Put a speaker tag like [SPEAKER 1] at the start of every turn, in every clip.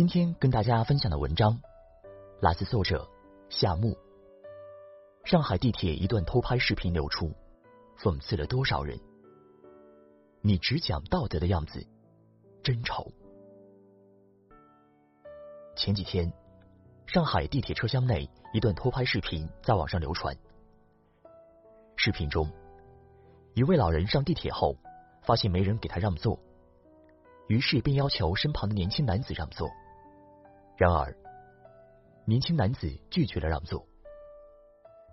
[SPEAKER 1] 今天跟大家分享的文章来自作者夏木。上海地铁一段偷拍视频流出，讽刺了多少人？你只讲道德的样子，真丑。前几天，上海地铁车厢内一段偷拍视频在网上流传。视频中，一位老人上地铁后，发现没人给他让座，于是便要求身旁的年轻男子让座。然而，年轻男子拒绝了让座，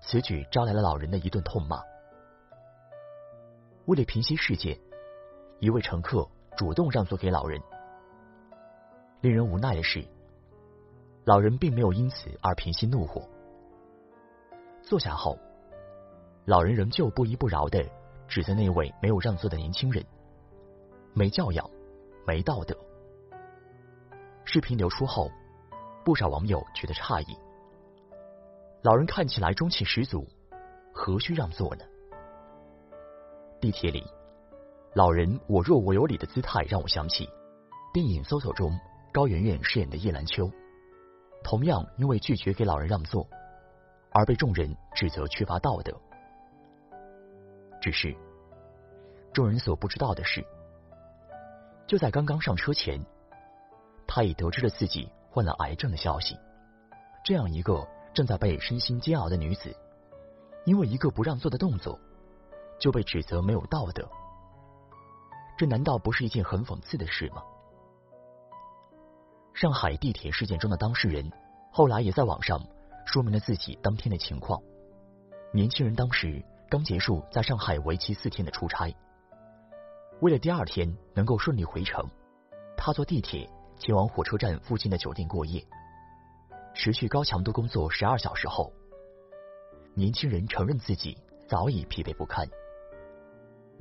[SPEAKER 1] 此举招来了老人的一顿痛骂。为了平息事件，一位乘客主动让座给老人。令人无奈的是，老人并没有因此而平息怒火。坐下后，老人仍旧不依不饶的指责那位没有让座的年轻人没教养、没道德。视频流出后。不少网友觉得诧异，老人看起来中气十足，何须让座呢？地铁里，老人我若我有理的姿态让我想起电影《搜索》中高圆圆饰演的叶兰秋，同样因为拒绝给老人让座，而被众人指责缺乏道德。只是，众人所不知道的是，就在刚刚上车前，他已得知了自己。患了癌症的消息，这样一个正在被身心煎熬的女子，因为一个不让座的动作，就被指责没有道德，这难道不是一件很讽刺的事吗？上海地铁事件中的当事人后来也在网上说明了自己当天的情况。年轻人当时刚结束在上海为期四天的出差，为了第二天能够顺利回城，他坐地铁。前往火车站附近的酒店过夜，持续高强度工作十二小时后，年轻人承认自己早已疲惫不堪。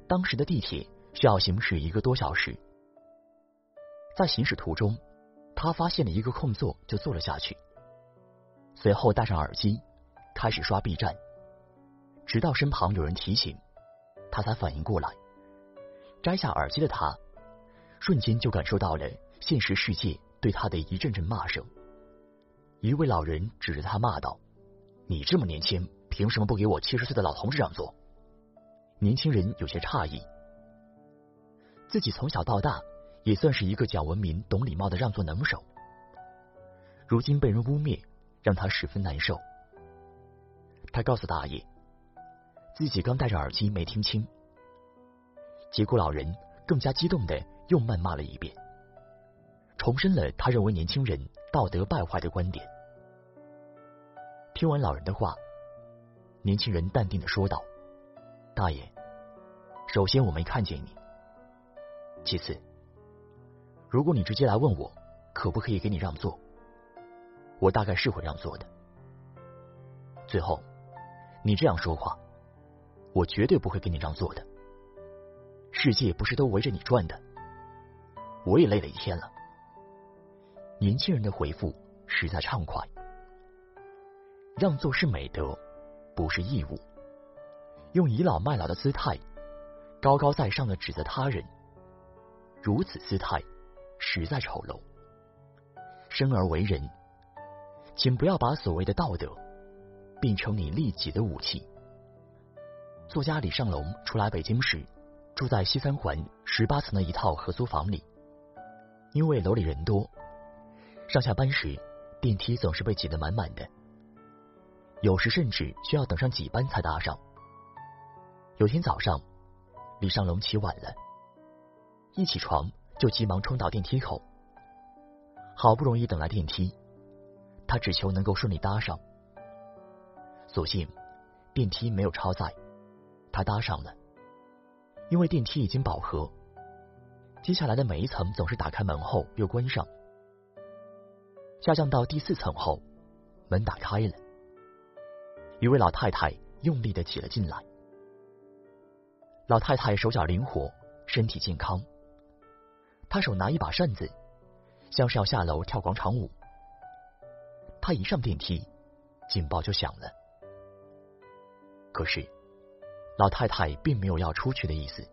[SPEAKER 1] 当时的地铁需要行驶一个多小时，在行驶途中，他发现了一个空座，就坐了下去。随后戴上耳机，开始刷 B 站，直到身旁有人提醒，他才反应过来。摘下耳机的他，瞬间就感受到了。现实世界对他的一阵阵骂声。一位老人指着他骂道：“你这么年轻，凭什么不给我七十岁的老同志让座？”年轻人有些诧异，自己从小到大也算是一个讲文明、懂礼貌的让座能手，如今被人污蔑，让他十分难受。他告诉大爷，自己刚戴着耳机没听清，结果老人更加激动的又谩骂了一遍。重申了他认为年轻人道德败坏的观点。听完老人的话，年轻人淡定的说道：“大爷，首先我没看见你，其次，如果你直接来问我可不可以给你让座，我大概是会让座的。最后，你这样说话，我绝对不会给你让座的。世界不是都围着你转的，我也累了一天了。”年轻人的回复实在畅快。让座是美德，不是义务。用倚老卖老的姿态，高高在上的指责他人，如此姿态实在丑陋。生而为人，请不要把所谓的道德变成你利己的武器。作家李尚龙初来北京时，住在西三环十八层的一套合租房里，因为楼里人多。上下班时，电梯总是被挤得满满的，有时甚至需要等上几班才搭上。有天早上，李尚龙起晚了，一起床就急忙冲到电梯口，好不容易等来电梯，他只求能够顺利搭上。所幸电梯没有超载，他搭上了，因为电梯已经饱和，接下来的每一层总是打开门后又关上。下降到第四层后，门打开了，一位老太太用力的挤了进来。老太太手脚灵活，身体健康。她手拿一把扇子，像是要下楼跳广场舞。她一上电梯，警报就响了。可是，老太太并没有要出去的意思，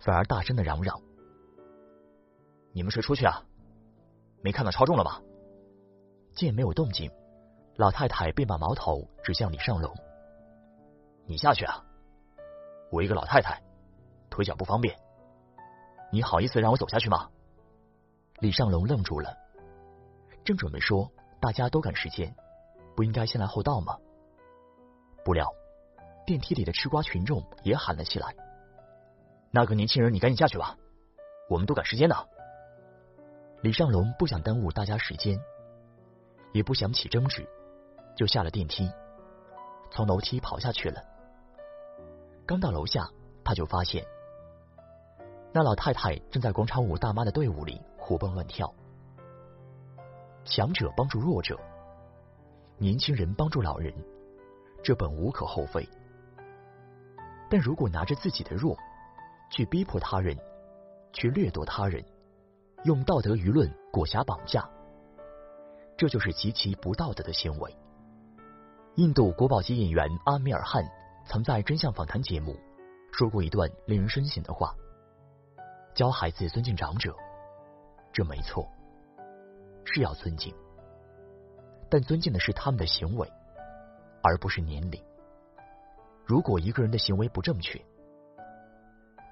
[SPEAKER 1] 反而大声的嚷嚷：“你们谁出去啊？没看到超重了吧？”见没有动静，老太太便把矛头指向李尚龙：“你下去啊！我一个老太太，腿脚不方便，你好意思让我走下去吗？”李尚龙愣住了，正准备说：“大家都赶时间，不应该先来后到吗？”不料，电梯里的吃瓜群众也喊了起来：“那个年轻人，你赶紧下去吧，我们都赶时间呢。”李尚龙不想耽误大家时间，也不想起争执，就下了电梯，从楼梯跑下去了。刚到楼下，他就发现那老太太正在广场舞大妈的队伍里活蹦乱跳。强者帮助弱者，年轻人帮助老人。这本无可厚非，但如果拿着自己的弱去逼迫他人，去掠夺他人，用道德舆论裹挟绑架，这就是极其不道德的行为。印度国宝级演员阿米尔汗曾在《真相访谈》节目说过一段令人深省的话：教孩子尊敬长者，这没错，是要尊敬，但尊敬的是他们的行为。而不是年龄。如果一个人的行为不正确，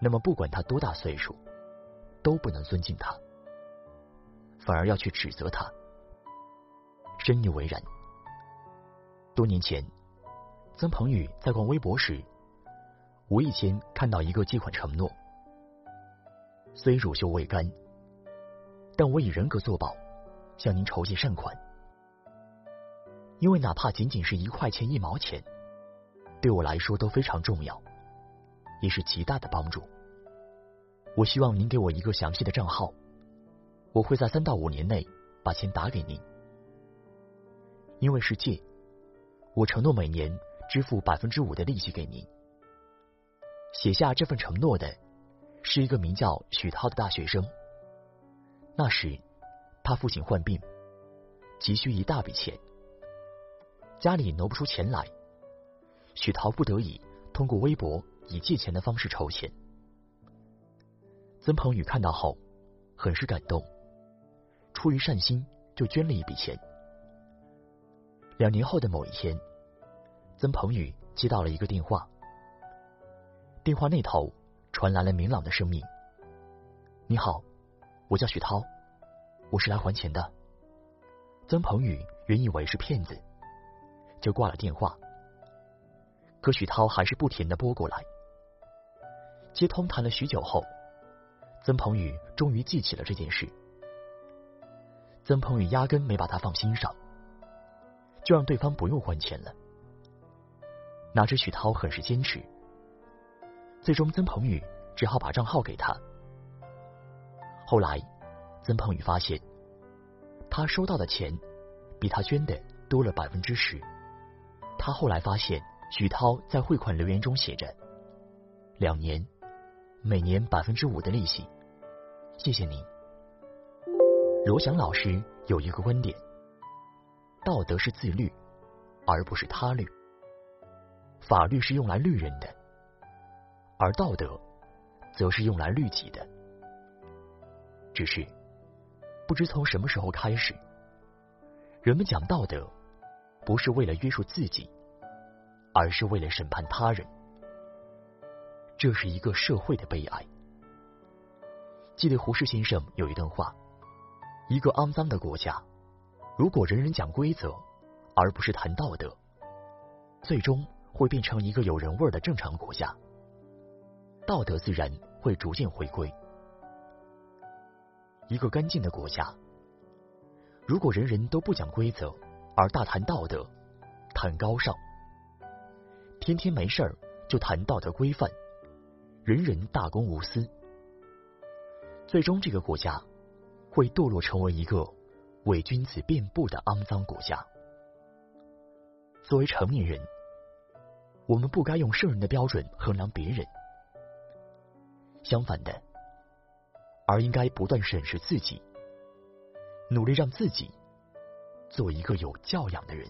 [SPEAKER 1] 那么不管他多大岁数，都不能尊敬他，反而要去指责他。深以为然。多年前，曾鹏宇在逛微博时，无意间看到一个借款承诺：虽乳臭未干，但我以人格作保，向您筹集善款。因为哪怕仅仅是一块钱、一毛钱，对我来说都非常重要，也是极大的帮助。我希望您给我一个详细的账号，我会在三到五年内把钱打给您。因为是借，我承诺每年支付百分之五的利息给您。写下这份承诺的是一个名叫许涛的大学生。那时，他父亲患病，急需一大笔钱。家里挪不出钱来，许涛不得已通过微博以借钱的方式筹钱。曾鹏宇看到后很是感动，出于善心就捐了一笔钱。两年后的某一天，曾鹏宇接到了一个电话，电话那头传来了明朗的声音：“你好，我叫许涛，我是来还钱的。”曾鹏宇原以为是骗子。就挂了电话，可许涛还是不停的拨过来。接通谈了许久后，曾鹏宇终于记起了这件事。曾鹏宇压根没把他放心上，就让对方不用还钱了。哪知许涛很是坚持，最终曾鹏宇只好把账号给他。后来，曾鹏宇发现，他收到的钱比他捐的多了百分之十。他后来发现，许涛在汇款留言中写着：“两年，每年百分之五的利息，谢谢您。”罗翔老师有一个观点：道德是自律，而不是他律；法律是用来律人的，而道德则是用来律己的。只是，不知从什么时候开始，人们讲道德。不是为了约束自己，而是为了审判他人。这是一个社会的悲哀。记得胡适先生有一段话：一个肮脏的国家，如果人人讲规则，而不是谈道德，最终会变成一个有人味儿的正常国家，道德自然会逐渐回归。一个干净的国家，如果人人都不讲规则。而大谈道德，谈高尚，天天没事儿就谈道德规范，人人大公无私，最终这个国家会堕落成为一个伪君子遍布的肮脏国家。作为成年人，我们不该用圣人的标准衡量别人，相反的，而应该不断审视自己，努力让自己做一个有教养的人。